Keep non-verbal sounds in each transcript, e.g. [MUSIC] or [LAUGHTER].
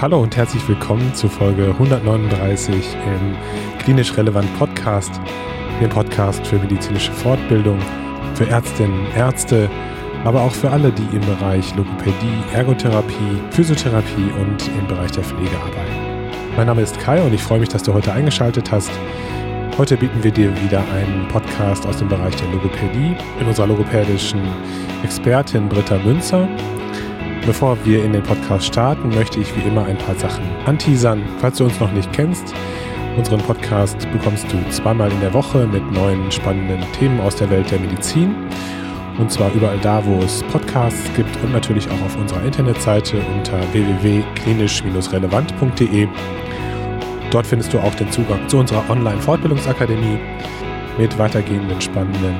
Hallo und herzlich willkommen zu Folge 139 im Klinisch Relevant Podcast, dem Podcast für medizinische Fortbildung, für Ärztinnen, Ärzte, aber auch für alle, die im Bereich Logopädie, Ergotherapie, Physiotherapie und im Bereich der Pflege arbeiten. Mein Name ist Kai und ich freue mich, dass du heute eingeschaltet hast. Heute bieten wir dir wieder einen Podcast aus dem Bereich der Logopädie mit unserer logopädischen Expertin Britta Münzer Bevor wir in den Podcast starten, möchte ich wie immer ein paar Sachen anteasern. Falls du uns noch nicht kennst, unseren Podcast bekommst du zweimal in der Woche mit neuen spannenden Themen aus der Welt der Medizin. Und zwar überall da, wo es Podcasts gibt und natürlich auch auf unserer Internetseite unter www.klinisch-relevant.de. Dort findest du auch den Zugang zu unserer Online-Fortbildungsakademie mit weitergehenden spannenden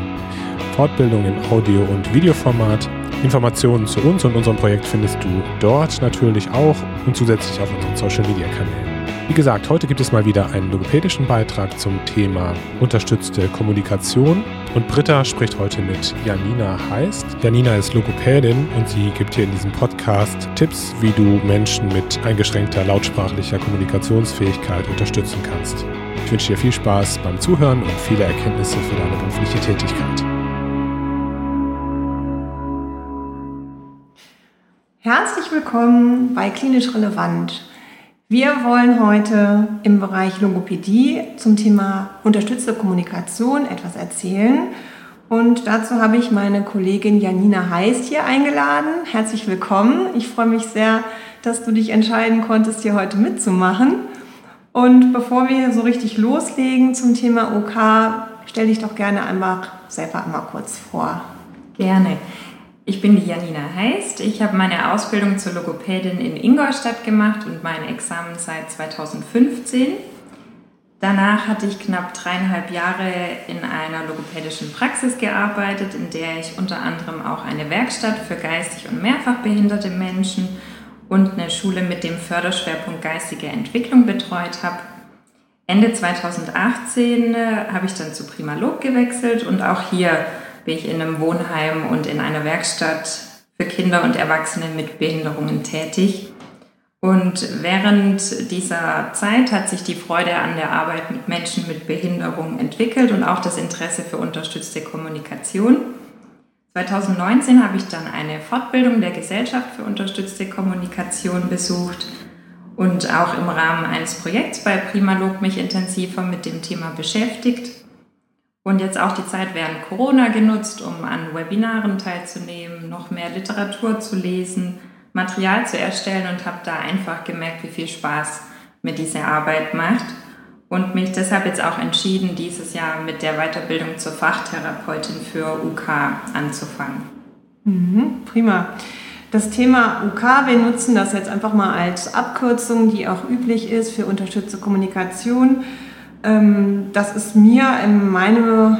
Fortbildungen in Audio- und Videoformat Informationen zu uns und unserem Projekt findest du dort natürlich auch und zusätzlich auf unseren Social Media Kanälen. Wie gesagt, heute gibt es mal wieder einen logopädischen Beitrag zum Thema unterstützte Kommunikation. Und Britta spricht heute mit Janina Heist. Janina ist Logopädin und sie gibt hier in diesem Podcast Tipps, wie du Menschen mit eingeschränkter lautsprachlicher Kommunikationsfähigkeit unterstützen kannst. Ich wünsche dir viel Spaß beim Zuhören und viele Erkenntnisse für deine berufliche Tätigkeit. Herzlich willkommen bei Klinisch Relevant. Wir wollen heute im Bereich Logopädie zum Thema unterstützte Kommunikation etwas erzählen. Und dazu habe ich meine Kollegin Janina Heist hier eingeladen. Herzlich willkommen. Ich freue mich sehr, dass du dich entscheiden konntest, hier heute mitzumachen. Und bevor wir so richtig loslegen zum Thema OK, stell dich doch gerne einmal selber einmal kurz vor. Gerne. Ich bin die Janina Heist. Ich habe meine Ausbildung zur Logopädin in Ingolstadt gemacht und mein Examen seit 2015. Danach hatte ich knapp dreieinhalb Jahre in einer logopädischen Praxis gearbeitet, in der ich unter anderem auch eine Werkstatt für geistig und mehrfach behinderte Menschen und eine Schule mit dem Förderschwerpunkt geistige Entwicklung betreut habe. Ende 2018 äh, habe ich dann zu Primalog gewechselt und auch hier bin ich in einem Wohnheim und in einer Werkstatt für Kinder und Erwachsene mit Behinderungen tätig. Und während dieser Zeit hat sich die Freude an der Arbeit mit Menschen mit Behinderung entwickelt und auch das Interesse für unterstützte Kommunikation. 2019 habe ich dann eine Fortbildung der Gesellschaft für unterstützte Kommunikation besucht und auch im Rahmen eines Projekts bei Primalog mich intensiver mit dem Thema beschäftigt und jetzt auch die Zeit während Corona genutzt, um an Webinaren teilzunehmen, noch mehr Literatur zu lesen, Material zu erstellen und habe da einfach gemerkt, wie viel Spaß mir diese Arbeit macht und mich deshalb jetzt auch entschieden, dieses Jahr mit der Weiterbildung zur Fachtherapeutin für UK anzufangen. Mhm, prima. Das Thema UK, wir nutzen das jetzt einfach mal als Abkürzung, die auch üblich ist für unterstützte Kommunikation. Ähm, das ist mir in meiner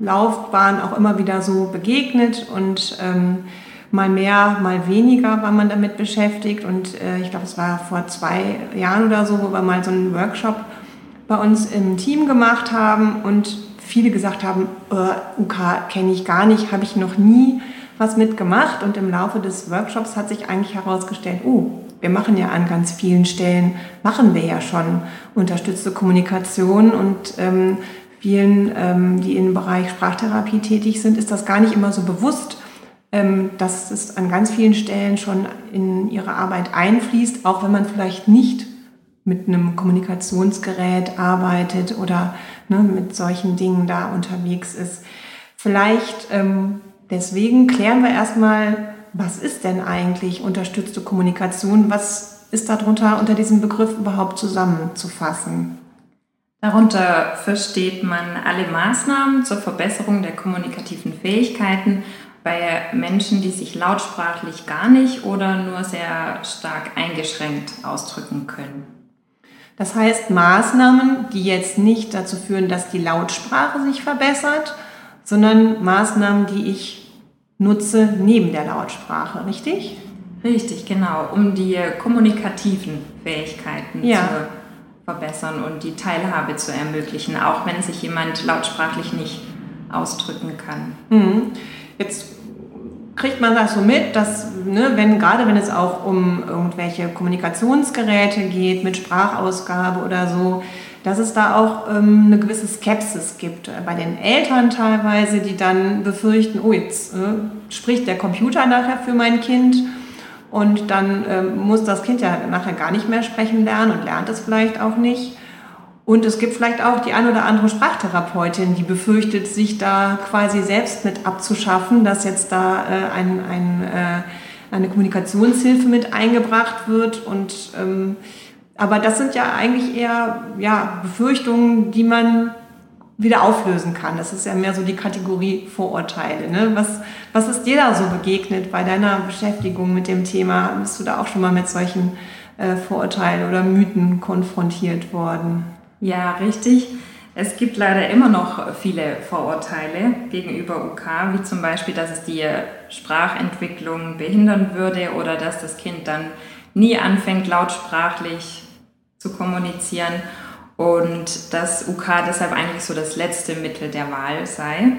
Laufbahn auch immer wieder so begegnet und ähm, mal mehr, mal weniger war man damit beschäftigt. Und äh, ich glaube, es war vor zwei Jahren oder so, wo wir mal so einen Workshop bei uns im Team gemacht haben und viele gesagt haben, äh, UK kenne ich gar nicht, habe ich noch nie was mitgemacht. Und im Laufe des Workshops hat sich eigentlich herausgestellt, oh, wir machen ja an ganz vielen Stellen, machen wir ja schon unterstützte Kommunikation und ähm, vielen, ähm, die im Bereich Sprachtherapie tätig sind, ist das gar nicht immer so bewusst, ähm, dass es an ganz vielen Stellen schon in ihre Arbeit einfließt, auch wenn man vielleicht nicht mit einem Kommunikationsgerät arbeitet oder ne, mit solchen Dingen da unterwegs ist. Vielleicht ähm, deswegen klären wir erstmal, was ist denn eigentlich unterstützte Kommunikation? Was ist darunter unter diesem Begriff überhaupt zusammenzufassen? Darunter versteht man alle Maßnahmen zur Verbesserung der kommunikativen Fähigkeiten bei Menschen, die sich lautsprachlich gar nicht oder nur sehr stark eingeschränkt ausdrücken können. Das heißt Maßnahmen, die jetzt nicht dazu führen, dass die Lautsprache sich verbessert, sondern Maßnahmen, die ich nutze neben der Lautsprache, richtig? Richtig, genau, um die kommunikativen Fähigkeiten ja. zu verbessern und die Teilhabe zu ermöglichen, auch wenn sich jemand lautsprachlich nicht ausdrücken kann. Mhm. Jetzt kriegt man das so mit, dass, ne, wenn, gerade wenn es auch um irgendwelche Kommunikationsgeräte geht, mit Sprachausgabe oder so, dass es da auch ähm, eine gewisse Skepsis gibt bei den Eltern teilweise, die dann befürchten, oh, jetzt äh, spricht der Computer nachher für mein Kind und dann äh, muss das Kind ja nachher gar nicht mehr sprechen lernen und lernt es vielleicht auch nicht. Und es gibt vielleicht auch die ein oder andere Sprachtherapeutin, die befürchtet, sich da quasi selbst mit abzuschaffen, dass jetzt da äh, ein, ein, äh, eine Kommunikationshilfe mit eingebracht wird. Und, ähm, aber das sind ja eigentlich eher ja, Befürchtungen, die man wieder auflösen kann. Das ist ja mehr so die Kategorie Vorurteile. Ne? Was, was ist dir da so begegnet bei deiner Beschäftigung mit dem Thema? Bist du da auch schon mal mit solchen äh, Vorurteilen oder Mythen konfrontiert worden? Ja, richtig. Es gibt leider immer noch viele Vorurteile gegenüber UK, wie zum Beispiel, dass es die Sprachentwicklung behindern würde oder dass das Kind dann nie anfängt, lautsprachlich zu kommunizieren und dass UK deshalb eigentlich so das letzte Mittel der Wahl sei.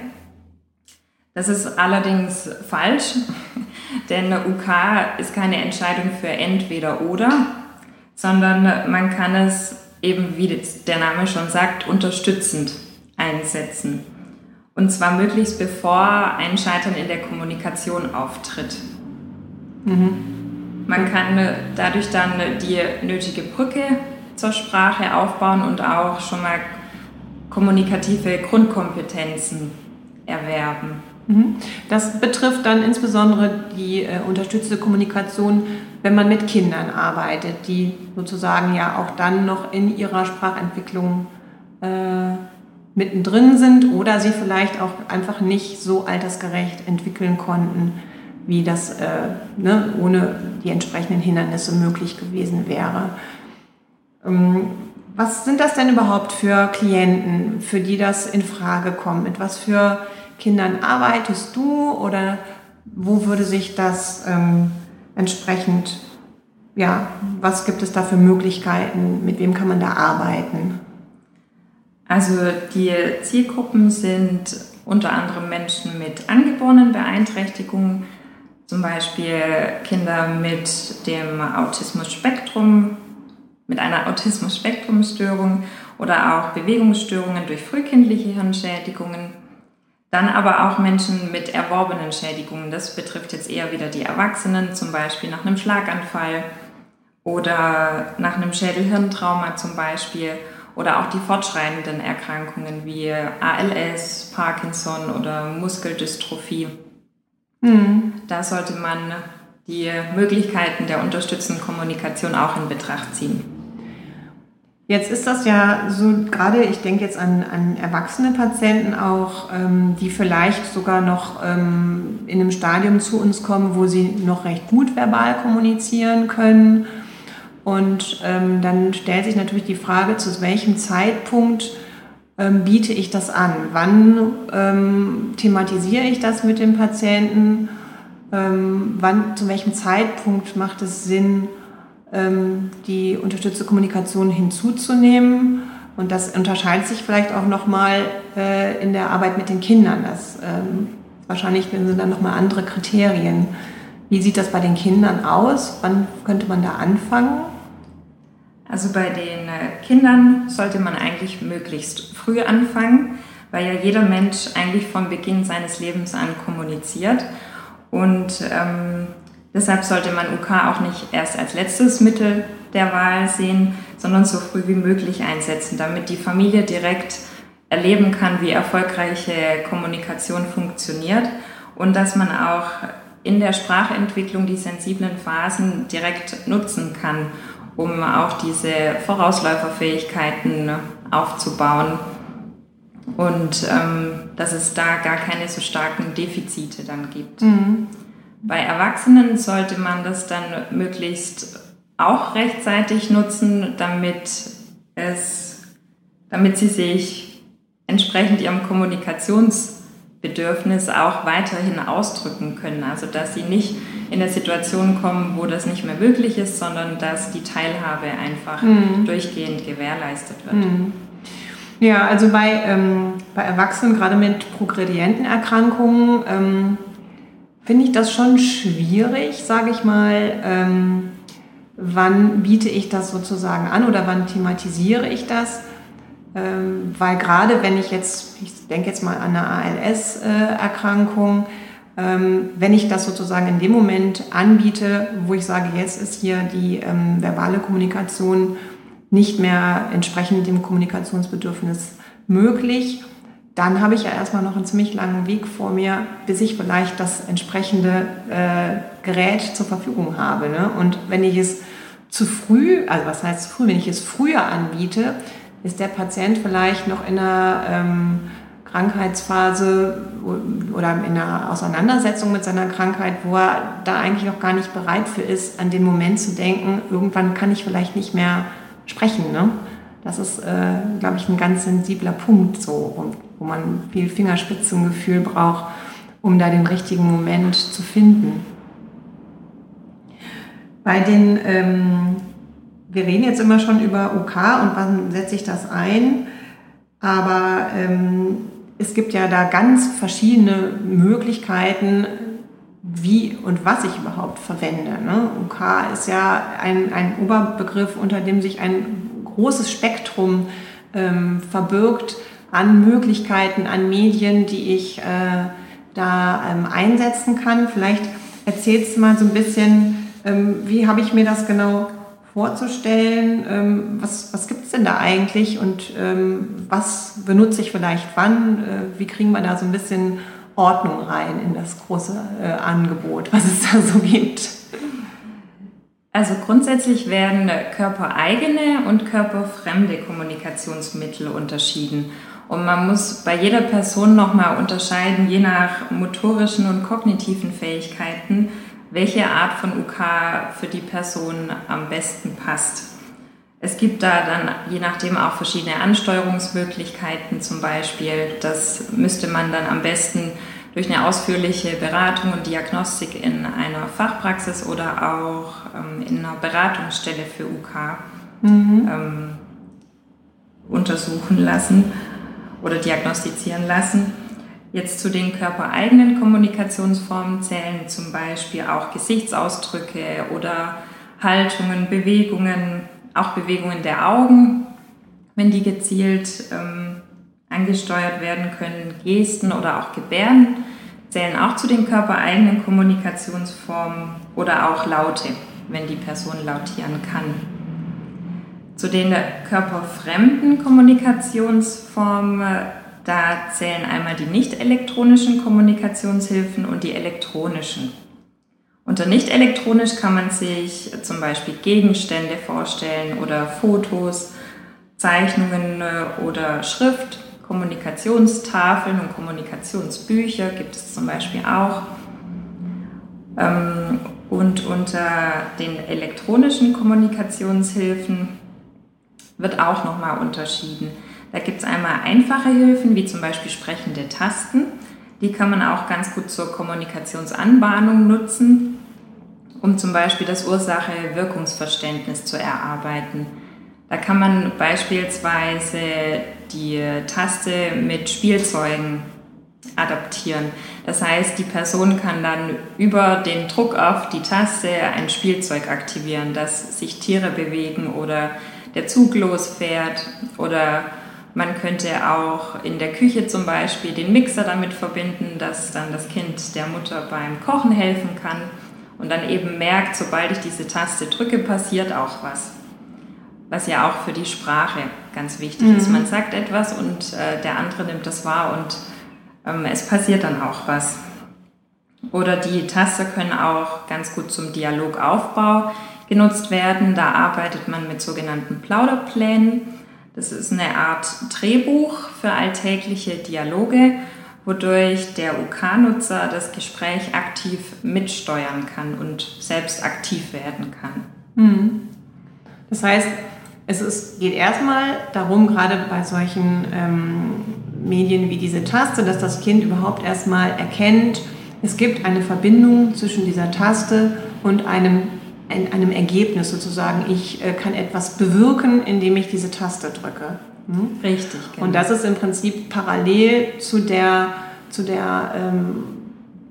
Das ist allerdings falsch, [LAUGHS] denn UK ist keine Entscheidung für entweder oder, sondern man kann es eben, wie der Name schon sagt, unterstützend einsetzen. Und zwar möglichst bevor ein Scheitern in der Kommunikation auftritt. Mhm. Man kann dadurch dann die nötige Brücke zur Sprache aufbauen und auch schon mal kommunikative Grundkompetenzen erwerben. Mhm. Das betrifft dann insbesondere die äh, unterstützte Kommunikation, wenn man mit Kindern arbeitet, die sozusagen ja auch dann noch in ihrer Sprachentwicklung äh, mittendrin sind oder sie vielleicht auch einfach nicht so altersgerecht entwickeln konnten, wie das äh, ne, ohne die entsprechenden Hindernisse möglich gewesen wäre. Ähm, was sind das denn überhaupt für Klienten, für die das in Frage kommt? Mit was für Kindern arbeitest du oder wo würde sich das ähm, entsprechend, ja, was gibt es da für Möglichkeiten, mit wem kann man da arbeiten? Also die Zielgruppen sind unter anderem Menschen mit angeborenen Beeinträchtigungen, zum Beispiel Kinder mit dem Autismus-Spektrum, mit einer Autismus-Spektrum-Störung oder auch Bewegungsstörungen durch frühkindliche Hirnschädigungen dann aber auch Menschen mit erworbenen Schädigungen. Das betrifft jetzt eher wieder die Erwachsenen, zum Beispiel nach einem Schlaganfall oder nach einem Schädelhirntrauma zum Beispiel oder auch die fortschreitenden Erkrankungen wie ALS, Parkinson oder Muskeldystrophie. Mhm. Da sollte man die Möglichkeiten der unterstützenden Kommunikation auch in Betracht ziehen. Jetzt ist das ja so, gerade ich denke jetzt an, an erwachsene Patienten auch, ähm, die vielleicht sogar noch ähm, in einem Stadium zu uns kommen, wo sie noch recht gut verbal kommunizieren können. Und ähm, dann stellt sich natürlich die Frage, zu welchem Zeitpunkt ähm, biete ich das an? Wann ähm, thematisiere ich das mit dem Patienten? Ähm, wann, zu welchem Zeitpunkt macht es Sinn, ähm, die unterstützte Kommunikation hinzuzunehmen. Und das unterscheidet sich vielleicht auch nochmal äh, in der Arbeit mit den Kindern. Das ähm, wahrscheinlich sind dann nochmal andere Kriterien. Wie sieht das bei den Kindern aus? Wann könnte man da anfangen? Also bei den äh, Kindern sollte man eigentlich möglichst früh anfangen, weil ja jeder Mensch eigentlich vom Beginn seines Lebens an kommuniziert. Und ähm, Deshalb sollte man UK auch nicht erst als letztes Mittel der Wahl sehen, sondern so früh wie möglich einsetzen, damit die Familie direkt erleben kann, wie erfolgreiche Kommunikation funktioniert und dass man auch in der Sprachentwicklung die sensiblen Phasen direkt nutzen kann, um auch diese Vorausläuferfähigkeiten aufzubauen und ähm, dass es da gar keine so starken Defizite dann gibt. Mhm. Bei Erwachsenen sollte man das dann möglichst auch rechtzeitig nutzen, damit es, damit sie sich entsprechend ihrem Kommunikationsbedürfnis auch weiterhin ausdrücken können. Also dass sie nicht in eine Situation kommen, wo das nicht mehr möglich ist, sondern dass die Teilhabe einfach mhm. durchgehend gewährleistet wird. Mhm. Ja, also bei, ähm, bei Erwachsenen, gerade mit progredienten Erkrankungen, ähm, finde ich das schon schwierig, sage ich mal. Ähm, wann biete ich das sozusagen an oder wann thematisiere ich das? Ähm, weil gerade wenn ich jetzt, ich denke jetzt mal an eine ALS-Erkrankung, ähm, wenn ich das sozusagen in dem Moment anbiete, wo ich sage, jetzt ist hier die ähm, verbale Kommunikation nicht mehr entsprechend dem Kommunikationsbedürfnis möglich, dann habe ich ja erstmal noch einen ziemlich langen Weg vor mir, bis ich vielleicht das entsprechende äh, Gerät zur Verfügung habe. Ne? Und wenn ich es zu früh, also was heißt zu früh, wenn ich es früher anbiete, ist der Patient vielleicht noch in einer ähm, Krankheitsphase oder in einer Auseinandersetzung mit seiner Krankheit, wo er da eigentlich noch gar nicht bereit für ist, an den Moment zu denken, irgendwann kann ich vielleicht nicht mehr sprechen. Ne? Das ist, äh, glaube ich, ein ganz sensibler Punkt, so, wo man viel Fingerspitzengefühl braucht, um da den richtigen Moment zu finden. Bei den ähm, wir reden jetzt immer schon über OK und wann setze ich das ein, aber ähm, es gibt ja da ganz verschiedene Möglichkeiten, wie und was ich überhaupt verwende. Ne? OK ist ja ein, ein Oberbegriff, unter dem sich ein großes Spektrum ähm, verbirgt an Möglichkeiten, an Medien, die ich äh, da ähm, einsetzen kann. Vielleicht erzählst du mal so ein bisschen, ähm, wie habe ich mir das genau vorzustellen, ähm, was, was gibt es denn da eigentlich und ähm, was benutze ich vielleicht wann, äh, wie kriegen wir da so ein bisschen Ordnung rein in das große äh, Angebot, was es da so gibt. Also grundsätzlich werden körpereigene und körperfremde Kommunikationsmittel unterschieden. Und man muss bei jeder Person nochmal unterscheiden, je nach motorischen und kognitiven Fähigkeiten, welche Art von UK für die Person am besten passt. Es gibt da dann je nachdem auch verschiedene Ansteuerungsmöglichkeiten zum Beispiel. Das müsste man dann am besten durch eine ausführliche Beratung und Diagnostik in einer Fachpraxis oder auch ähm, in einer Beratungsstelle für UK mhm. ähm, untersuchen lassen oder diagnostizieren lassen. Jetzt zu den körpereigenen Kommunikationsformen zählen zum Beispiel auch Gesichtsausdrücke oder Haltungen, Bewegungen, auch Bewegungen der Augen, wenn die gezielt ähm, angesteuert werden können. Gesten oder auch Gebärden zählen auch zu den körpereigenen Kommunikationsformen oder auch Laute, wenn die Person lautieren kann. Zu den körperfremden Kommunikationsformen da zählen einmal die nicht elektronischen Kommunikationshilfen und die elektronischen. Unter nicht elektronisch kann man sich zum Beispiel Gegenstände vorstellen oder Fotos, Zeichnungen äh, oder Schrift, Kommunikationstafeln und Kommunikationsbücher gibt es zum Beispiel auch. Ähm, und unter den elektronischen Kommunikationshilfen wird auch nochmal unterschieden. Da gibt es einmal einfache Hilfen, wie zum Beispiel sprechende Tasten. Die kann man auch ganz gut zur Kommunikationsanbahnung nutzen, um zum Beispiel das Ursache-Wirkungsverständnis zu erarbeiten. Da kann man beispielsweise die Taste mit Spielzeugen adaptieren. Das heißt, die Person kann dann über den Druck auf die Taste ein Spielzeug aktivieren, dass sich Tiere bewegen oder der Zug losfährt oder man könnte auch in der Küche zum Beispiel den Mixer damit verbinden, dass dann das Kind der Mutter beim Kochen helfen kann und dann eben merkt, sobald ich diese Taste drücke, passiert auch was. Was ja auch für die Sprache ganz wichtig mhm. ist. Man sagt etwas und äh, der andere nimmt das wahr und ähm, es passiert dann auch was. Oder die Taste können auch ganz gut zum Dialogaufbau genutzt werden. Da arbeitet man mit sogenannten Plauderplänen. Das ist eine Art Drehbuch für alltägliche Dialoge, wodurch der UK-Nutzer das Gespräch aktiv mitsteuern kann und selbst aktiv werden kann. Mhm. Das heißt, es ist, geht erstmal darum, gerade bei solchen ähm, Medien wie diese Taste, dass das Kind überhaupt erstmal erkennt, es gibt eine Verbindung zwischen dieser Taste und einem in einem Ergebnis sozusagen. Ich äh, kann etwas bewirken, indem ich diese Taste drücke. Hm? Richtig. Genau. Und das ist im Prinzip parallel zu der, zu der ähm,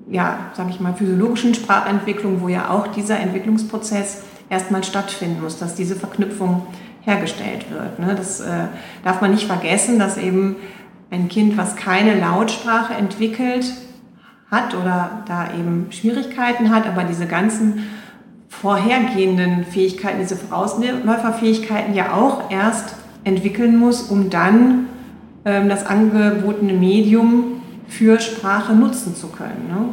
ja, sage ich mal, physiologischen Sprachentwicklung, wo ja auch dieser Entwicklungsprozess erstmal stattfinden muss, dass diese Verknüpfung hergestellt wird. Ne? Das äh, darf man nicht vergessen, dass eben ein Kind, was keine Lautsprache entwickelt hat oder da eben Schwierigkeiten hat, aber diese ganzen vorhergehenden Fähigkeiten, diese Vorausläuferfähigkeiten ja auch erst entwickeln muss, um dann ähm, das angebotene Medium für Sprache nutzen zu können. Ne?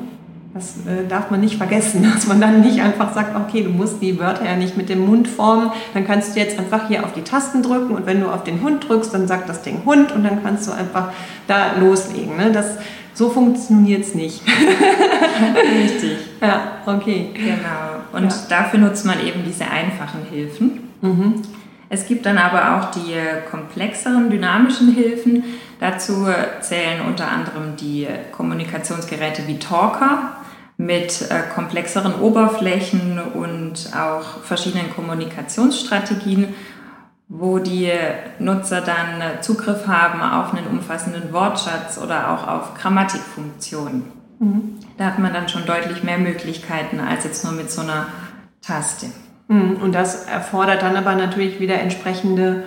Das äh, darf man nicht vergessen, [LAUGHS] dass man dann nicht einfach sagt, okay, du musst die Wörter ja nicht mit dem Mund formen, dann kannst du jetzt einfach hier auf die Tasten drücken und wenn du auf den Hund drückst, dann sagt das Ding Hund und dann kannst du einfach da loslegen. Ne? Das, so funktioniert es nicht. [LAUGHS] Richtig. Ja, okay. Genau. Und ja. dafür nutzt man eben diese einfachen Hilfen. Mhm. Es gibt dann aber auch die komplexeren dynamischen Hilfen. Dazu zählen unter anderem die Kommunikationsgeräte wie Talker mit äh, komplexeren Oberflächen und auch verschiedenen Kommunikationsstrategien, wo die Nutzer dann Zugriff haben auf einen umfassenden Wortschatz oder auch auf Grammatikfunktionen. Mhm. Da hat man dann schon deutlich mehr Möglichkeiten als jetzt nur mit so einer Taste. Mhm. Und das erfordert dann aber natürlich wieder entsprechende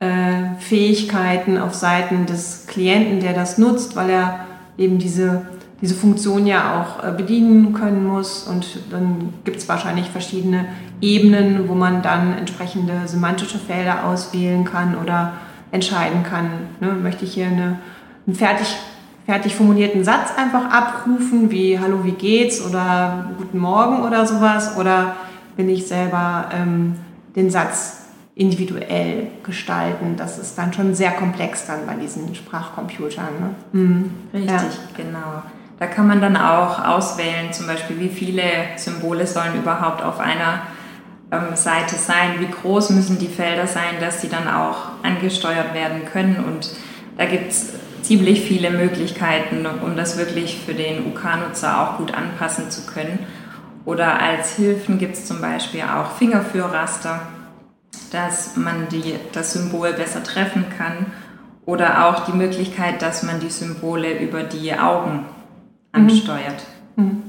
äh, Fähigkeiten auf Seiten des Klienten, der das nutzt, weil er eben diese, diese Funktion ja auch äh, bedienen können muss. Und dann gibt es wahrscheinlich verschiedene Ebenen, wo man dann entsprechende semantische Felder auswählen kann oder entscheiden kann, ne, möchte ich hier eine, einen fertig, fertig formulierten Satz einfach abrufen, wie Hallo, wie geht's oder Guten Morgen oder sowas, oder will ich selber ähm, den Satz individuell gestalten. Das ist dann schon sehr komplex dann bei diesen Sprachcomputern. Ne? Mhm. Richtig, ja. genau. Da kann man dann auch auswählen, zum Beispiel, wie viele Symbole sollen überhaupt auf einer ähm, Seite sein, wie groß müssen die Felder sein, dass sie dann auch angesteuert werden können. Und da gibt es ziemlich viele Möglichkeiten, um das wirklich für den UK-Nutzer auch gut anpassen zu können. Oder als Hilfen gibt es zum Beispiel auch Fingerführraster, dass man die, das Symbol besser treffen kann. Oder auch die Möglichkeit, dass man die Symbole über die Augen. Ansteuert. Mhm.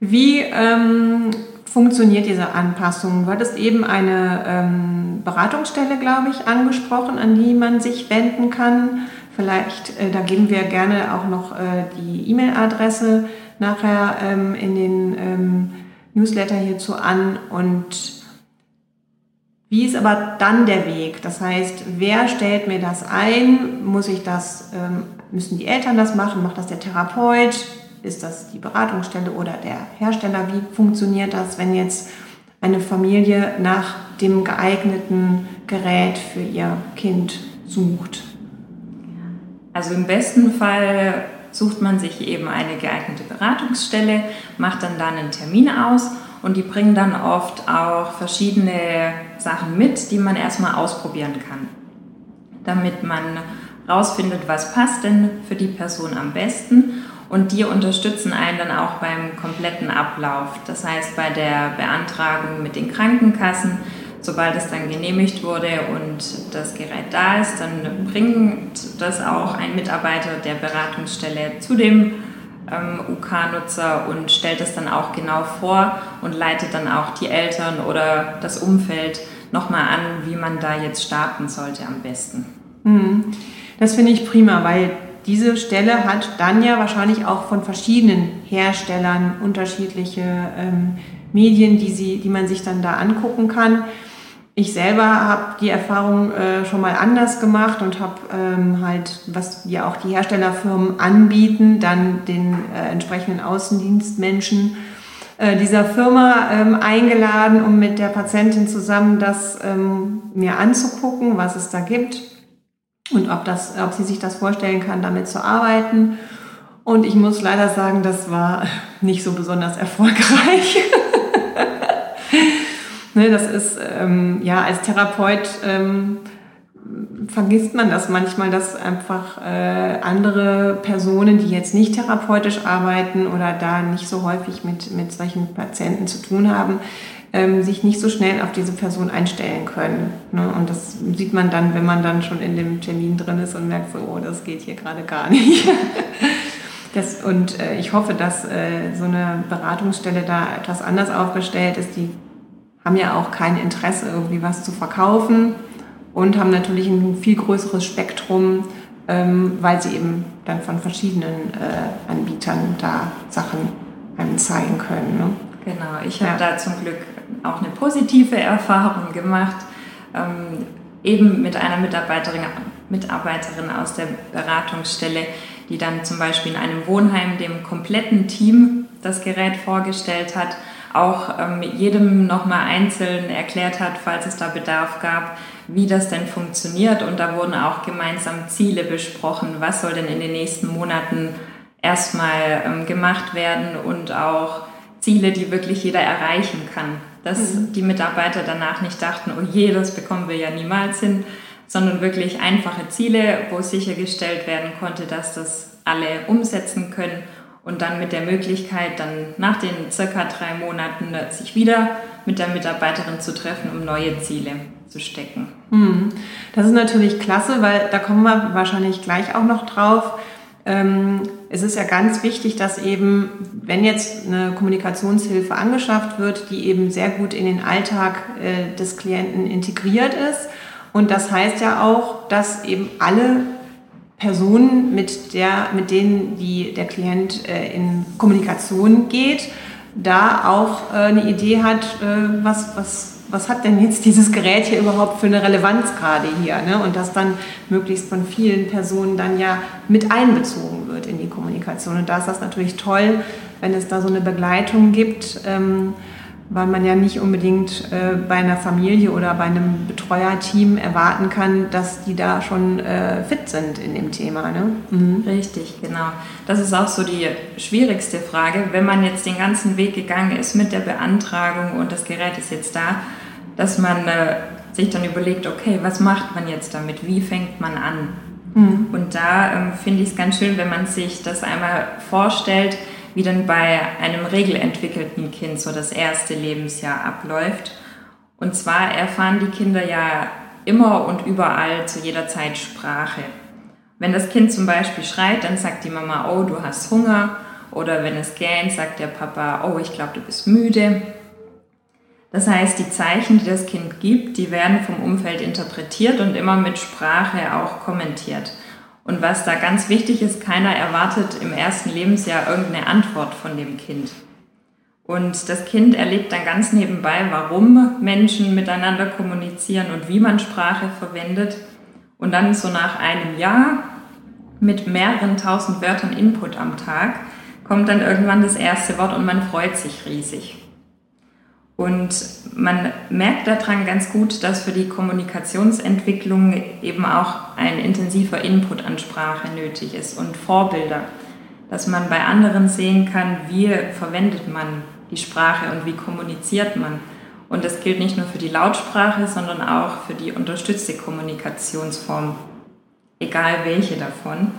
Wie ähm, funktioniert diese Anpassung? Du hattest eben eine ähm, Beratungsstelle, glaube ich, angesprochen, an die man sich wenden kann. Vielleicht, äh, da geben wir gerne auch noch äh, die E-Mail-Adresse nachher ähm, in den ähm, Newsletter hierzu an. Und wie ist aber dann der Weg? Das heißt, wer stellt mir das ein? Muss ich das, ähm, müssen die Eltern das machen? Macht das der Therapeut? Ist das die Beratungsstelle oder der Hersteller? Wie funktioniert das, wenn jetzt eine Familie nach dem geeigneten Gerät für ihr Kind sucht? Also im besten Fall sucht man sich eben eine geeignete Beratungsstelle, macht dann da einen Termin aus und die bringen dann oft auch verschiedene Sachen mit, die man erstmal ausprobieren kann, damit man rausfindet, was passt denn für die Person am besten und die unterstützen einen dann auch beim kompletten Ablauf. Das heißt, bei der Beantragung mit den Krankenkassen sobald es dann genehmigt wurde und das Gerät da ist, dann bringt das auch ein Mitarbeiter der Beratungsstelle zu dem ähm, UK-Nutzer und stellt es dann auch genau vor und leitet dann auch die Eltern oder das Umfeld nochmal an, wie man da jetzt starten sollte am besten. Mhm. Das finde ich prima, weil diese Stelle hat dann ja wahrscheinlich auch von verschiedenen Herstellern unterschiedliche ähm, Medien, die, sie, die man sich dann da angucken kann. Ich selber habe die Erfahrung äh, schon mal anders gemacht und habe ähm, halt, was ja auch die Herstellerfirmen anbieten, dann den äh, entsprechenden Außendienstmenschen äh, dieser Firma ähm, eingeladen, um mit der Patientin zusammen das ähm, mir anzugucken, was es da gibt und ob, das, ob sie sich das vorstellen kann, damit zu arbeiten. Und ich muss leider sagen, das war [LAUGHS] nicht so besonders erfolgreich. [LAUGHS] Ne, das ist, ähm, ja, als Therapeut ähm, vergisst man das manchmal, dass einfach äh, andere Personen, die jetzt nicht therapeutisch arbeiten oder da nicht so häufig mit, mit solchen Patienten zu tun haben, ähm, sich nicht so schnell auf diese Person einstellen können. Ne? Und das sieht man dann, wenn man dann schon in dem Termin drin ist und merkt so, oh, das geht hier gerade gar nicht. [LAUGHS] Das, und äh, ich hoffe, dass äh, so eine Beratungsstelle da etwas anders aufgestellt ist. Die haben ja auch kein Interesse, irgendwie was zu verkaufen und haben natürlich ein viel größeres Spektrum, ähm, weil sie eben dann von verschiedenen äh, Anbietern da Sachen einem zeigen können. Ne? Genau, ich habe ja. da zum Glück auch eine positive Erfahrung gemacht, ähm, eben mit einer Mitarbeiterin, Mitarbeiterin aus der Beratungsstelle, die dann zum Beispiel in einem Wohnheim dem kompletten Team das Gerät vorgestellt hat, auch ähm, jedem nochmal einzeln erklärt hat, falls es da Bedarf gab, wie das denn funktioniert. Und da wurden auch gemeinsam Ziele besprochen, was soll denn in den nächsten Monaten erstmal ähm, gemacht werden und auch Ziele, die wirklich jeder erreichen kann. Dass mhm. die Mitarbeiter danach nicht dachten, oh je, das bekommen wir ja niemals hin, sondern wirklich einfache Ziele, wo sichergestellt werden konnte, dass das alle umsetzen können und dann mit der Möglichkeit, dann nach den circa drei Monaten sich wieder mit der Mitarbeiterin zu treffen, um neue Ziele zu stecken. Mhm. Das ist natürlich klasse, weil da kommen wir wahrscheinlich gleich auch noch drauf. Ähm, es ist ja ganz wichtig, dass eben, wenn jetzt eine Kommunikationshilfe angeschafft wird, die eben sehr gut in den Alltag äh, des Klienten integriert ist. Und das heißt ja auch, dass eben alle Personen, mit, der, mit denen die, der Klient äh, in Kommunikation geht, da auch äh, eine Idee hat, was, was was hat denn jetzt dieses Gerät hier überhaupt für eine Relevanz gerade hier? Ne? Und das dann möglichst von vielen Personen dann ja mit einbezogen wird in die Kommunikation. Und da ist das natürlich toll, wenn es da so eine Begleitung gibt. Ähm, weil man ja nicht unbedingt äh, bei einer Familie oder bei einem Betreuerteam erwarten kann, dass die da schon äh, fit sind in dem Thema. Ne? Mhm. Richtig, genau. Das ist auch so die schwierigste Frage. Wenn man jetzt den ganzen Weg gegangen ist mit der Beantragung und das Gerät ist jetzt da, dass man äh, sich dann überlegt, okay, was macht man jetzt damit? Wie fängt man an? Mhm. Und da ähm, finde ich es ganz schön, wenn man sich das einmal vorstellt, wie dann bei einem regelentwickelten Kind so das erste Lebensjahr abläuft. Und zwar erfahren die Kinder ja immer und überall zu jeder Zeit Sprache. Wenn das Kind zum Beispiel schreit, dann sagt die Mama, oh, du hast Hunger. Oder wenn es gähnt, sagt der Papa, oh, ich glaube, du bist müde. Das heißt, die Zeichen, die das Kind gibt, die werden vom Umfeld interpretiert und immer mit Sprache auch kommentiert. Und was da ganz wichtig ist, keiner erwartet im ersten Lebensjahr irgendeine Antwort von dem Kind. Und das Kind erlebt dann ganz nebenbei, warum Menschen miteinander kommunizieren und wie man Sprache verwendet. Und dann so nach einem Jahr mit mehreren tausend Wörtern Input am Tag kommt dann irgendwann das erste Wort und man freut sich riesig. Und man merkt daran ganz gut, dass für die Kommunikationsentwicklung eben auch ein intensiver Input an Sprache nötig ist und Vorbilder, dass man bei anderen sehen kann, wie verwendet man die Sprache und wie kommuniziert man. Und das gilt nicht nur für die Lautsprache, sondern auch für die unterstützte Kommunikationsform, egal welche davon.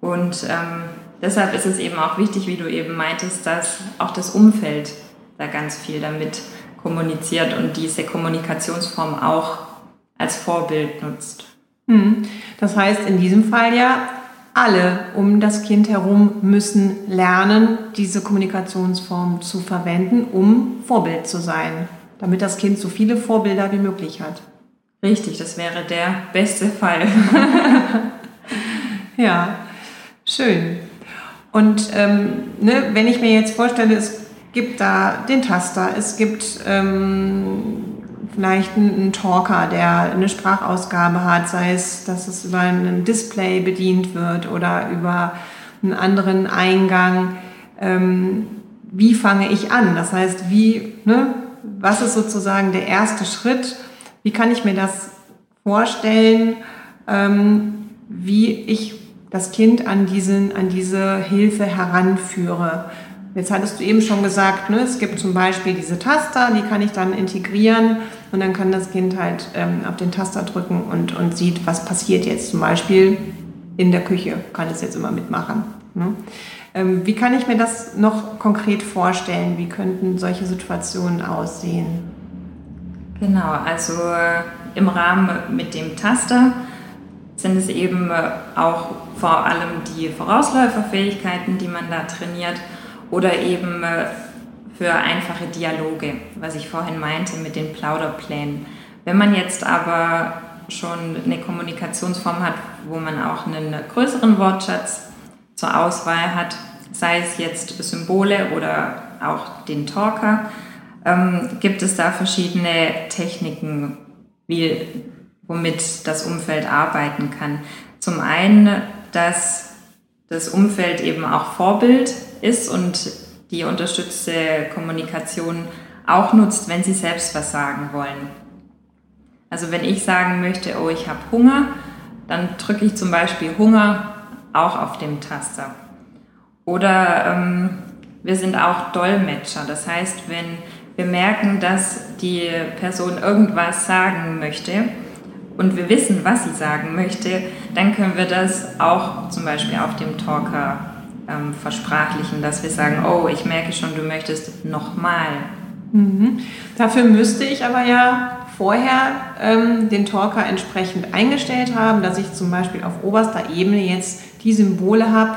Und ähm, deshalb ist es eben auch wichtig, wie du eben meintest, dass auch das Umfeld da ganz viel damit kommuniziert und diese Kommunikationsform auch als Vorbild nutzt. Hm. Das heißt in diesem Fall ja, alle um das Kind herum müssen lernen, diese Kommunikationsform zu verwenden, um Vorbild zu sein, damit das Kind so viele Vorbilder wie möglich hat. Richtig, das wäre der beste Fall. [LAUGHS] [LAUGHS] ja, schön. Und ähm, ne, wenn ich mir jetzt vorstelle, es gibt da den Taster, es gibt ähm, vielleicht einen Talker, der eine Sprachausgabe hat, sei es, dass es über ein Display bedient wird oder über einen anderen Eingang. Ähm, wie fange ich an? Das heißt, wie, ne, was ist sozusagen der erste Schritt? Wie kann ich mir das vorstellen, ähm, wie ich das Kind an, diesen, an diese Hilfe heranführe? Jetzt hattest du eben schon gesagt, ne, es gibt zum Beispiel diese Taster, die kann ich dann integrieren und dann kann das Kind halt ähm, auf den Taster drücken und, und sieht, was passiert jetzt. Zum Beispiel in der Küche kann es jetzt immer mitmachen. Ne? Ähm, wie kann ich mir das noch konkret vorstellen? Wie könnten solche Situationen aussehen? Genau, also äh, im Rahmen mit dem Taster sind es eben äh, auch vor allem die Vorausläuferfähigkeiten, die man da trainiert, oder eben äh, für einfache Dialoge, was ich vorhin meinte mit den Plauderplänen. Wenn man jetzt aber schon eine Kommunikationsform hat, wo man auch einen größeren Wortschatz zur Auswahl hat, sei es jetzt Symbole oder auch den Talker, ähm, gibt es da verschiedene Techniken, wie, womit das Umfeld arbeiten kann. Zum einen, dass das Umfeld eben auch Vorbild ist und die unterstützte Kommunikation auch nutzt, wenn sie selbst was sagen wollen. Also wenn ich sagen möchte, oh, ich habe Hunger, dann drücke ich zum Beispiel Hunger auch auf dem Taster. Oder ähm, wir sind auch Dolmetscher. Das heißt, wenn wir merken, dass die Person irgendwas sagen möchte und wir wissen, was sie sagen möchte, dann können wir das auch zum Beispiel auf dem Talker ähm, versprachlichen, dass wir sagen, oh, ich merke schon, du möchtest nochmal. Mhm. Dafür müsste ich aber ja vorher ähm, den Talker entsprechend eingestellt haben, dass ich zum Beispiel auf oberster Ebene jetzt die Symbole habe,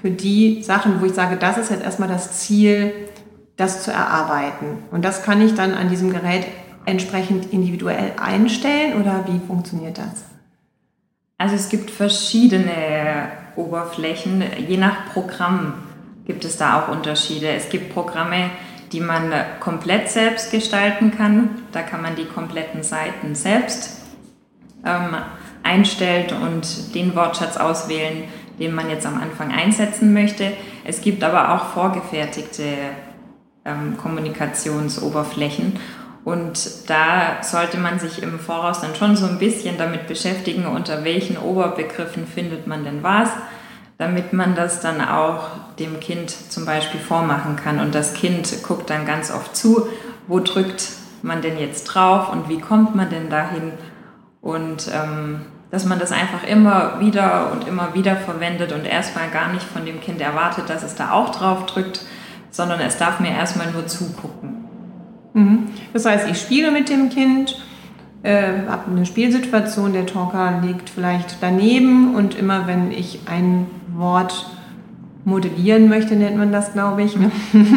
für die Sachen, wo ich sage, das ist jetzt erstmal das Ziel, das zu erarbeiten. Und das kann ich dann an diesem Gerät entsprechend individuell einstellen oder wie funktioniert das? Also es gibt verschiedene Oberflächen, je nach Programm gibt es da auch Unterschiede. Es gibt Programme, die man komplett selbst gestalten kann. Da kann man die kompletten Seiten selbst ähm, einstellen und den Wortschatz auswählen, den man jetzt am Anfang einsetzen möchte. Es gibt aber auch vorgefertigte ähm, Kommunikationsoberflächen. Und da sollte man sich im Voraus dann schon so ein bisschen damit beschäftigen, unter welchen Oberbegriffen findet man denn was, damit man das dann auch dem Kind zum Beispiel vormachen kann. Und das Kind guckt dann ganz oft zu, wo drückt man denn jetzt drauf und wie kommt man denn dahin. Und ähm, dass man das einfach immer wieder und immer wieder verwendet und erstmal gar nicht von dem Kind erwartet, dass es da auch drauf drückt, sondern es darf mir erstmal nur zugucken. Mhm. Das heißt, ich spiele mit dem Kind, äh, habe eine Spielsituation, der Talker liegt vielleicht daneben und immer wenn ich ein Wort modellieren möchte, nennt man das, glaube ich, ne? [LAUGHS]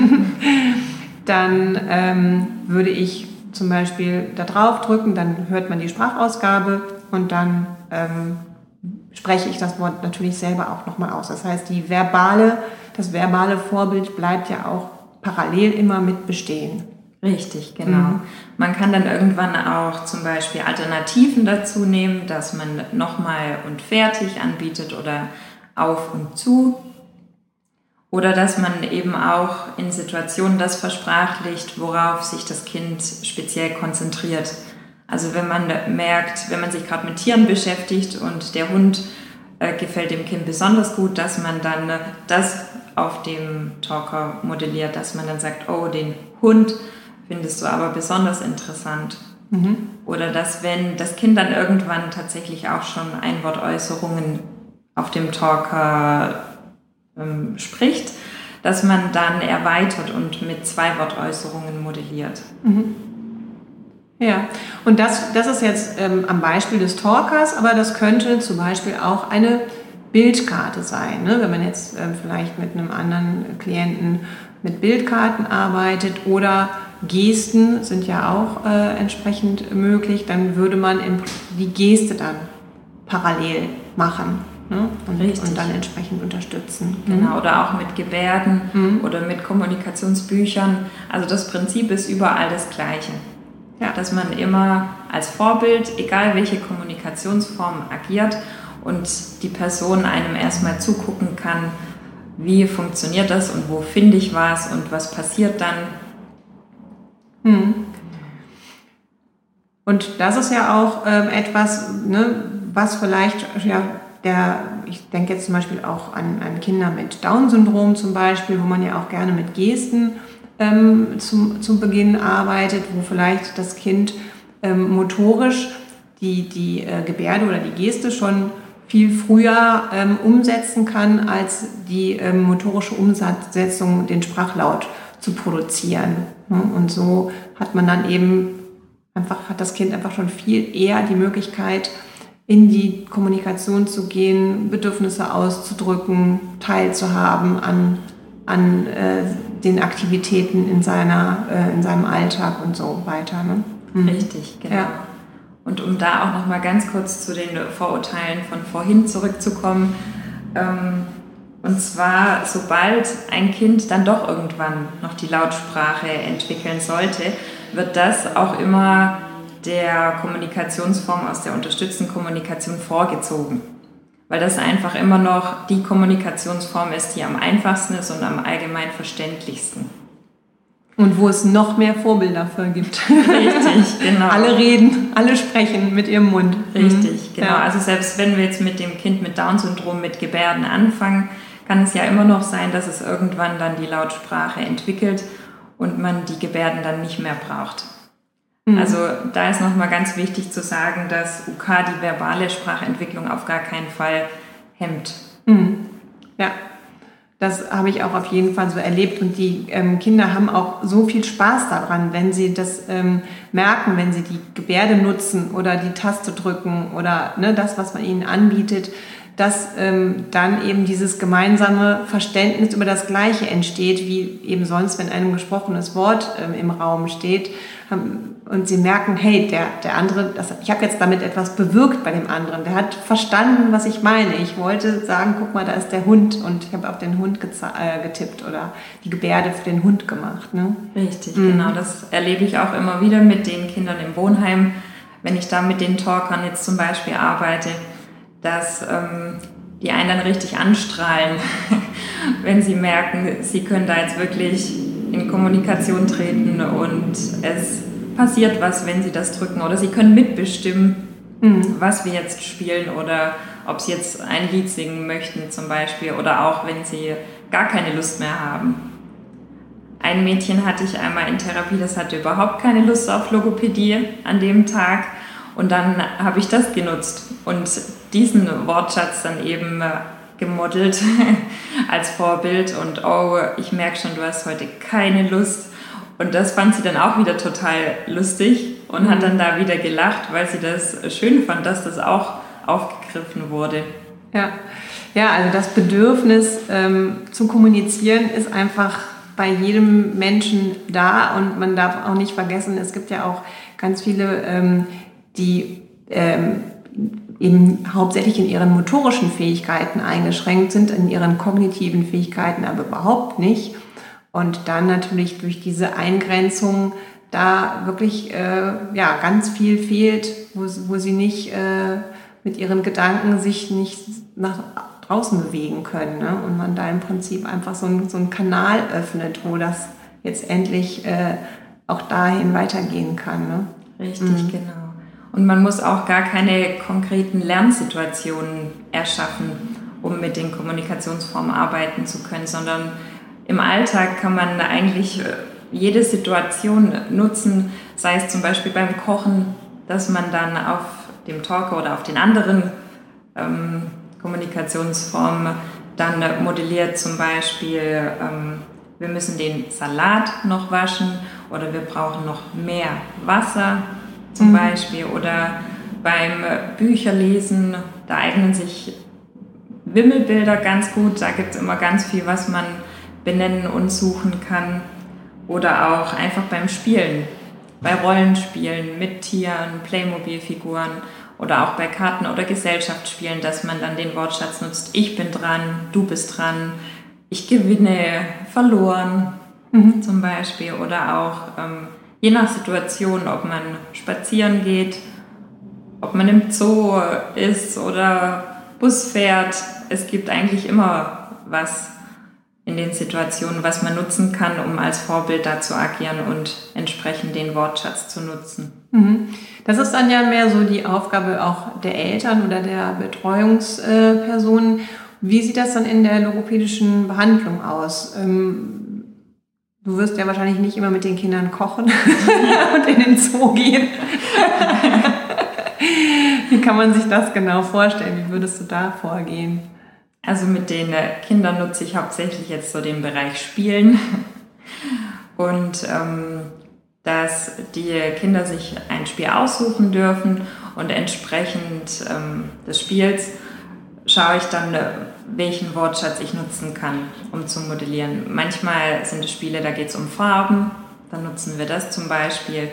dann ähm, würde ich zum Beispiel da drauf drücken, dann hört man die Sprachausgabe und dann ähm, spreche ich das Wort natürlich selber auch nochmal aus. Das heißt, die verbale, das verbale Vorbild bleibt ja auch parallel immer mit bestehen. Richtig, genau. Mhm. Man kann dann irgendwann auch zum Beispiel Alternativen dazu nehmen, dass man nochmal und fertig anbietet oder auf und zu. Oder dass man eben auch in Situationen das versprachlicht, worauf sich das Kind speziell konzentriert. Also wenn man merkt, wenn man sich gerade mit Tieren beschäftigt und der Hund äh, gefällt dem Kind besonders gut, dass man dann äh, das auf dem Talker modelliert, dass man dann sagt, oh, den Hund findest du aber besonders interessant. Mhm. Oder dass wenn das Kind dann irgendwann tatsächlich auch schon Einwortäußerungen auf dem Talker ähm, spricht, dass man dann erweitert und mit zwei Wortäußerungen modelliert. Mhm. Ja, und das, das ist jetzt ähm, am Beispiel des Talkers, aber das könnte zum Beispiel auch eine Bildkarte sein. Ne? Wenn man jetzt ähm, vielleicht mit einem anderen Klienten mit Bildkarten arbeitet oder Gesten sind ja auch äh, entsprechend möglich, dann würde man die Geste dann parallel machen ne? und, und, dann entsprechend unterstützen. Genau, oder auch mit Gebärden mhm. oder mit Kommunikationsbüchern. Also das Prinzip ist überall das gleiche. Ja. Dass man immer als Vorbild, egal welche Kommunikationsform agiert und die Person einem erstmal zugucken kann, wie funktioniert das und wo finde ich was und was passiert dann. Hm. Und das ist ja auch ähm, etwas, ne, was vielleicht, ja, der, ich denke jetzt zum Beispiel auch an, an Kinder mit Down-Syndrom zum Beispiel, wo man ja auch gerne mit Gesten ähm, zum, zum Beginn arbeitet, wo vielleicht das Kind ähm, motorisch die, die äh, Gebärde oder die Geste schon viel früher ähm, umsetzen kann, als die ähm, motorische Umsetzung, den Sprachlaut zu produzieren. Ne? Und so hat man dann eben einfach, hat das Kind einfach schon viel eher die Möglichkeit, in die Kommunikation zu gehen, Bedürfnisse auszudrücken, teilzuhaben an, an äh, den Aktivitäten in, seiner, äh, in seinem Alltag und so weiter. Ne? Mhm. Richtig, genau. Ja. Und um da auch noch mal ganz kurz zu den Vorurteilen von vorhin zurückzukommen. Ähm, und zwar, sobald ein Kind dann doch irgendwann noch die Lautsprache entwickeln sollte, wird das auch immer der Kommunikationsform aus der unterstützten Kommunikation vorgezogen. Weil das einfach immer noch die Kommunikationsform ist, die am einfachsten ist und am allgemein verständlichsten. Und wo es noch mehr Vorbilder für gibt. Richtig, [LAUGHS] genau. alle reden, alle sprechen mit ihrem Mund. Richtig, mhm. genau. Ja. Also selbst wenn wir jetzt mit dem Kind mit Down-Syndrom mit Gebärden anfangen, kann es ja immer noch sein, dass es irgendwann dann die Lautsprache entwickelt und man die Gebärden dann nicht mehr braucht. Mhm. Also da ist nochmal ganz wichtig zu sagen, dass UK die verbale Sprachentwicklung auf gar keinen Fall hemmt. Mhm. Ja, das habe ich auch auf jeden Fall so erlebt und die ähm, Kinder haben auch so viel Spaß daran, wenn sie das ähm, merken, wenn sie die Gebärde nutzen oder die Taste drücken oder ne, das, was man ihnen anbietet, dass ähm, dann eben dieses gemeinsame Verständnis über das Gleiche entsteht, wie eben sonst, wenn ein gesprochenes Wort ähm, im Raum steht ähm, und sie merken, hey, der, der andere, das, ich habe jetzt damit etwas bewirkt bei dem anderen, der hat verstanden, was ich meine. Ich wollte sagen, guck mal, da ist der Hund und ich habe auf den Hund äh, getippt oder die Gebärde für den Hund gemacht. Ne? Richtig, mhm. genau. Das erlebe ich auch immer wieder mit den Kindern im Wohnheim, wenn ich da mit den Talkern jetzt zum Beispiel arbeite dass ähm, die einen dann richtig anstrahlen, [LAUGHS] wenn sie merken, sie können da jetzt wirklich in Kommunikation treten und es passiert was, wenn sie das drücken oder sie können mitbestimmen, mhm. was wir jetzt spielen oder ob sie jetzt ein Lied singen möchten zum Beispiel oder auch wenn sie gar keine Lust mehr haben. Ein Mädchen hatte ich einmal in Therapie, das hatte überhaupt keine Lust auf Logopädie an dem Tag und dann habe ich das genutzt und diesen Wortschatz dann eben äh, gemodelt [LAUGHS] als Vorbild. Und oh, ich merke schon, du hast heute keine Lust. Und das fand sie dann auch wieder total lustig und mhm. hat dann da wieder gelacht, weil sie das schön fand, dass das auch aufgegriffen wurde. Ja, ja also das Bedürfnis ähm, zu kommunizieren ist einfach bei jedem Menschen da und man darf auch nicht vergessen, es gibt ja auch ganz viele ähm, die ähm, eben hauptsächlich in ihren motorischen Fähigkeiten eingeschränkt sind, in ihren kognitiven Fähigkeiten aber überhaupt nicht. Und dann natürlich durch diese Eingrenzung da wirklich äh, ja, ganz viel fehlt, wo, wo sie nicht äh, mit ihren Gedanken sich nicht nach draußen bewegen können. Ne? Und man da im Prinzip einfach so, ein, so einen Kanal öffnet, wo das jetzt endlich äh, auch dahin weitergehen kann. Ne? Richtig, mhm. genau. Und man muss auch gar keine konkreten Lernsituationen erschaffen, um mit den Kommunikationsformen arbeiten zu können, sondern im Alltag kann man eigentlich äh, jede Situation nutzen, sei es zum Beispiel beim Kochen, dass man dann auf dem Talker oder auf den anderen ähm, Kommunikationsformen dann modelliert, zum Beispiel, ähm, wir müssen den Salat noch waschen oder wir brauchen noch mehr Wasser zum mhm. Beispiel oder beim Bücherlesen, da eignen sich Wimmelbilder ganz gut. Da gibt es immer ganz viel, was man benennen und suchen kann. Oder auch einfach beim Spielen, bei Rollenspielen mit Tieren, Playmobil-Figuren oder auch bei Karten- oder Gesellschaftsspielen, dass man dann den Wortschatz nutzt. Ich bin dran, du bist dran, ich gewinne, verloren mhm. zum Beispiel. Oder auch ähm, je nach Situation, ob man spazieren geht, ob man im Zoo ist oder Bus fährt. Es gibt eigentlich immer was in den Situationen, was man nutzen kann, um als Vorbild da zu agieren und entsprechend den Wortschatz zu nutzen. Mhm. Das ist dann ja mehr so die Aufgabe auch der Eltern oder der Betreuungspersonen. Wie sieht das dann in der logopädischen Behandlung aus? Du wirst ja wahrscheinlich nicht immer mit den Kindern kochen [LAUGHS] und in den Zoo gehen. [LAUGHS] Wie kann man sich das genau vorstellen? Wie würdest du da vorgehen? Also mit den äh, Kindern nutze ich hauptsächlich jetzt so den Bereich Spielen [LAUGHS] und ähm, dass die Kinder sich ein Spiel aussuchen dürfen Und entsprechend ähm, des Spiels schaue ich dann, äh, welchen Wortschatz ich nutzen kann, um zu modellieren. Manchmal sind es Spiele, da geht es um Farben, dann nutzen wir das zum Beispiel.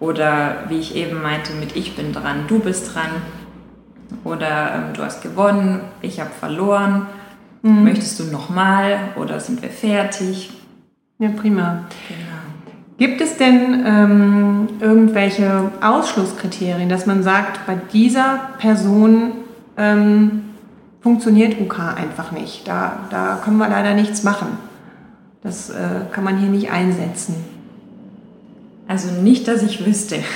Oder wie ich eben meinte, mit Ich bin dran, du bist dran. Oder ähm, du hast gewonnen, ich habe verloren. Mhm. Möchtest du nochmal oder sind wir fertig? Ja, prima. Genau. Gibt es denn ähm, irgendwelche Ausschlusskriterien, dass man sagt, bei dieser Person ähm, funktioniert UK einfach nicht. Da, da können wir leider nichts machen. Das äh, kann man hier nicht einsetzen. Also nicht, dass ich wüsste. [LAUGHS]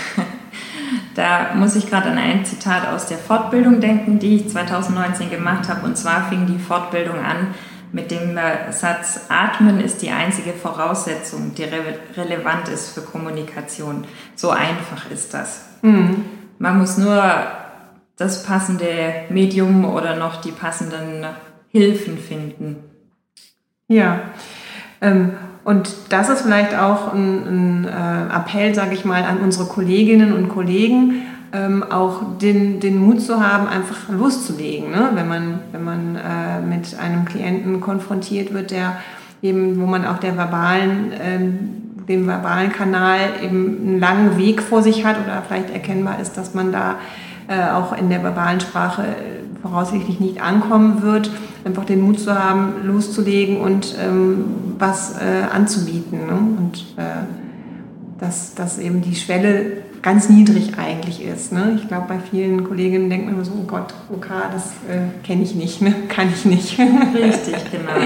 Da muss ich gerade an ein Zitat aus der Fortbildung denken, die ich 2019 gemacht habe. Und zwar fing die Fortbildung an mit dem äh, Satz, Atmen ist die einzige Voraussetzung, die re relevant ist für Kommunikation. So einfach ist das. Mhm. Man muss nur das passende Medium oder noch die passenden Hilfen finden. Ja, ähm, und das ist vielleicht auch ein, ein äh, Appell, sage ich mal, an unsere Kolleginnen und Kollegen, ähm, auch den, den Mut zu haben, einfach loszulegen. Ne? Wenn man, wenn man äh, mit einem Klienten konfrontiert wird, der eben, wo man auch der verbalen, ähm, dem verbalen Kanal eben einen langen Weg vor sich hat oder vielleicht erkennbar ist, dass man da auch in der verbalen Sprache äh, voraussichtlich nicht ankommen wird, einfach den Mut zu haben, loszulegen und ähm, was äh, anzubieten. Ne? Und äh, dass, dass eben die Schwelle ganz niedrig eigentlich ist. Ne? Ich glaube, bei vielen Kolleginnen denkt man immer so, oh Gott, OK, das äh, kenne ich nicht, ne? [LAUGHS] kann ich nicht. Richtig, genau. [LAUGHS]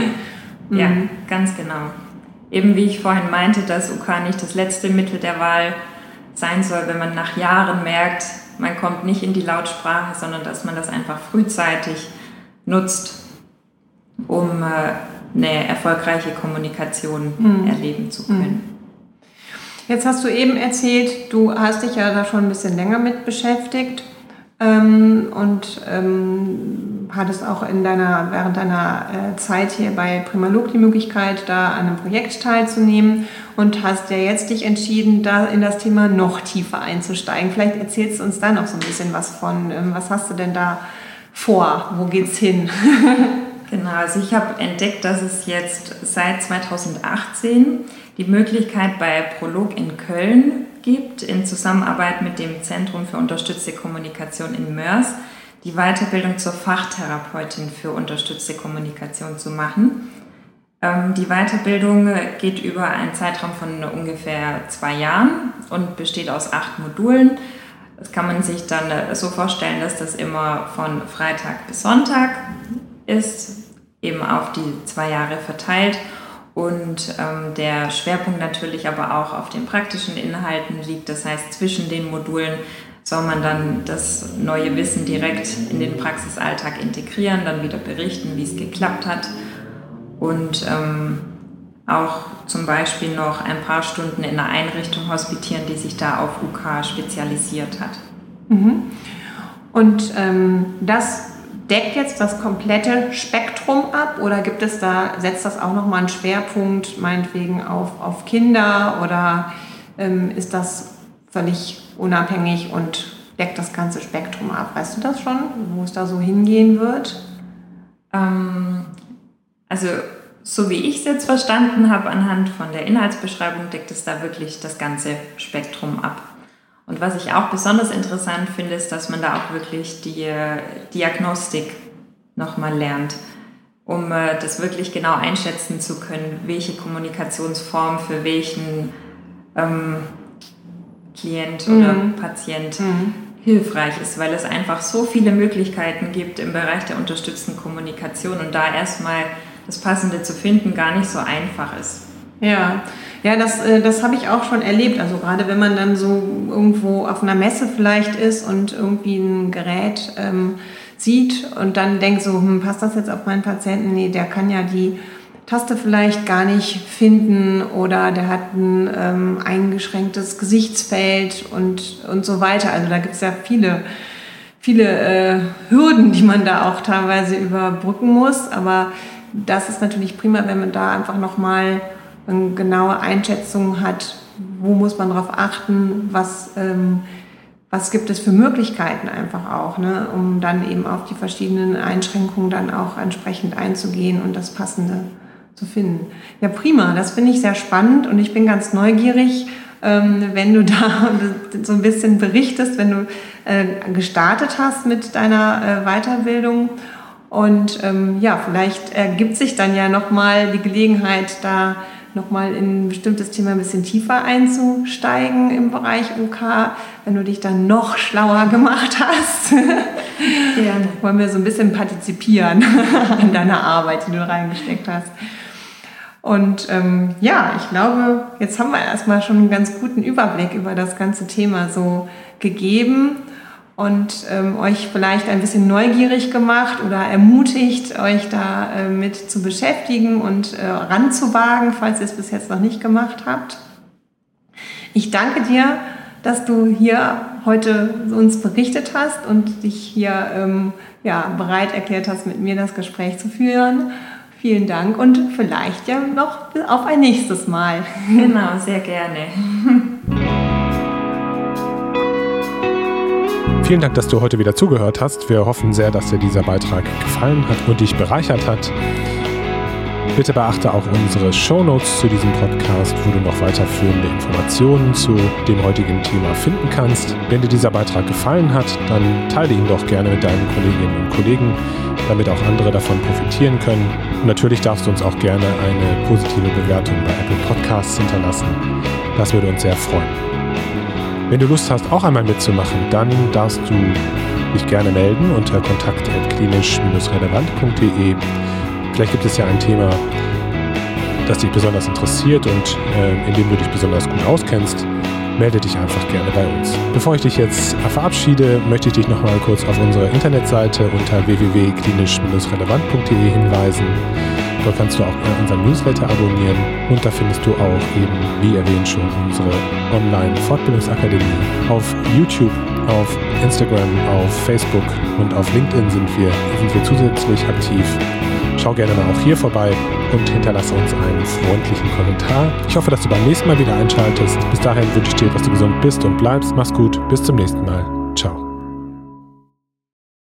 Ja, mhm. ganz genau. Eben wie ich vorhin meinte, dass OK nicht das letzte Mittel der Wahl sein soll, wenn man nach Jahren merkt, man kommt nicht in die Lautsprache, sondern dass man das einfach frühzeitig nutzt, um äh, eine erfolgreiche Kommunikation mhm. erleben zu können. Mhm. Jetzt hast du eben erzählt, du hast dich ja da schon ein bisschen länger mit beschäftigt ähm, und ähm, hattest auch in deiner, während deiner äh, Zeit hier bei Primalog die Möglichkeit, da an einem Projekt teilzunehmen und hast ja jetzt dich entschieden, da in das Thema noch tiefer einzusteigen. Vielleicht erzählst du uns da noch so ein bisschen was von. Ähm, was hast du denn da vor? Wo geht's hin? [LAUGHS] genau, also ich habe entdeckt, dass es jetzt seit 2018 die Möglichkeit bei Prolog in Köln gibt, in Zusammenarbeit mit dem Zentrum für unterstützte Kommunikation in Mörs, die Weiterbildung zur Fachtherapeutin für unterstützte Kommunikation zu machen. Ähm, die Weiterbildung geht über einen Zeitraum von ungefähr zwei Jahren und besteht aus acht Modulen. Das kann man sich dann äh, so vorstellen, dass das immer von Freitag bis Sonntag ist, eben auf die zwei Jahre verteilt und ähm, der Schwerpunkt natürlich aber auch auf den praktischen Inhalten liegt. Das heißt, zwischen den Modulen soll man dann das neue Wissen direkt in den Praxisalltag integrieren, dann wieder berichten, wie es geklappt hat und ähm, auch zum Beispiel noch ein paar Stunden in einer Einrichtung hospitieren, die sich da auf UK spezialisiert hat. Mhm. Und ähm, das deckt jetzt das komplette Spektrum ab oder gibt es da, setzt das auch nochmal einen Schwerpunkt, meinetwegen auf, auf Kinder oder ähm, ist das völlig unabhängig und deckt das ganze Spektrum ab? Weißt du das schon, wo es da so hingehen wird? Ähm, also so wie ich es jetzt verstanden habe, anhand von der Inhaltsbeschreibung deckt es da wirklich das ganze Spektrum ab. Und was ich auch besonders interessant finde, ist, dass man da auch wirklich die äh, Diagnostik nochmal lernt, um äh, das wirklich genau einschätzen zu können, welche Kommunikationsform für welchen ähm, Klient oder mhm. Patient mhm. hilfreich ist, weil es einfach so viele Möglichkeiten gibt im Bereich der unterstützten Kommunikation und da erstmal das Passende zu finden gar nicht so einfach ist. Ja, ja, das, äh, das habe ich auch schon erlebt. Also gerade wenn man dann so irgendwo auf einer Messe vielleicht ist und irgendwie ein Gerät ähm, sieht und dann denkt so, hm, passt das jetzt auf meinen Patienten? Nee, der kann ja die Taste vielleicht gar nicht finden oder der hat ein ähm, eingeschränktes Gesichtsfeld und, und so weiter. Also da gibt es ja viele, viele äh, Hürden, die man da auch teilweise überbrücken muss. Aber das ist natürlich prima, wenn man da einfach nochmal eine genaue Einschätzung hat, wo muss man darauf achten, was, ähm, was gibt es für Möglichkeiten einfach auch, ne, um dann eben auf die verschiedenen Einschränkungen dann auch entsprechend einzugehen und das Passende zu finden. Ja, prima, das finde ich sehr spannend und ich bin ganz neugierig, ähm, wenn du [LAUGHS] da so ein bisschen berichtest, wenn du äh, gestartet hast mit deiner äh, Weiterbildung. Und ähm, ja, vielleicht ergibt sich dann ja nochmal die Gelegenheit, da nochmal in ein bestimmtes Thema ein bisschen tiefer einzusteigen im Bereich UK, wenn du dich dann noch schlauer [LAUGHS] gemacht hast. [LAUGHS] Gerne. Wollen wir so ein bisschen partizipieren [LAUGHS] an deiner Arbeit, die du reingesteckt hast. Und ähm, ja, ich glaube, jetzt haben wir erstmal schon einen ganz guten Überblick über das ganze Thema so gegeben und ähm, euch vielleicht ein bisschen neugierig gemacht oder ermutigt, euch da äh, mit zu beschäftigen und äh, ranzuwagen, falls ihr es bis jetzt noch nicht gemacht habt. Ich danke dir, dass du hier heute uns berichtet hast und dich hier ähm, ja, bereit erklärt hast, mit mir das Gespräch zu führen. Vielen Dank und vielleicht ja noch auf ein nächstes Mal. Genau, sehr gerne. [LAUGHS] Vielen Dank, dass du heute wieder zugehört hast. Wir hoffen sehr, dass dir dieser Beitrag gefallen hat und dich bereichert hat. Bitte beachte auch unsere Shownotes zu diesem Podcast, wo du noch weiterführende Informationen zu dem heutigen Thema finden kannst. Wenn dir dieser Beitrag gefallen hat, dann teile ihn doch gerne mit deinen Kolleginnen und Kollegen, damit auch andere davon profitieren können. Und natürlich darfst du uns auch gerne eine positive Bewertung bei Apple Podcasts hinterlassen. Das würde uns sehr freuen. Wenn du Lust hast, auch einmal mitzumachen, dann darfst du dich gerne melden unter kontakt.klinisch-relevant.de. Vielleicht gibt es ja ein Thema, das dich besonders interessiert und äh, in dem du dich besonders gut auskennst. Melde dich einfach gerne bei uns. Bevor ich dich jetzt verabschiede, möchte ich dich noch mal kurz auf unsere Internetseite unter www.klinisch-relevant.de hinweisen. Dort kannst du auch unseren Newsletter abonnieren und da findest du auch eben, wie erwähnt schon, unsere Online-Fortbildungsakademie. Auf YouTube, auf Instagram, auf Facebook und auf LinkedIn sind wir, sind wir zusätzlich aktiv. Schau gerne mal auch hier vorbei und hinterlasse uns einen freundlichen Kommentar. Ich hoffe, dass du beim nächsten Mal wieder einschaltest. Bis dahin wünsche ich dir, dass du gesund bist und bleibst. Mach's gut. Bis zum nächsten Mal. Ciao.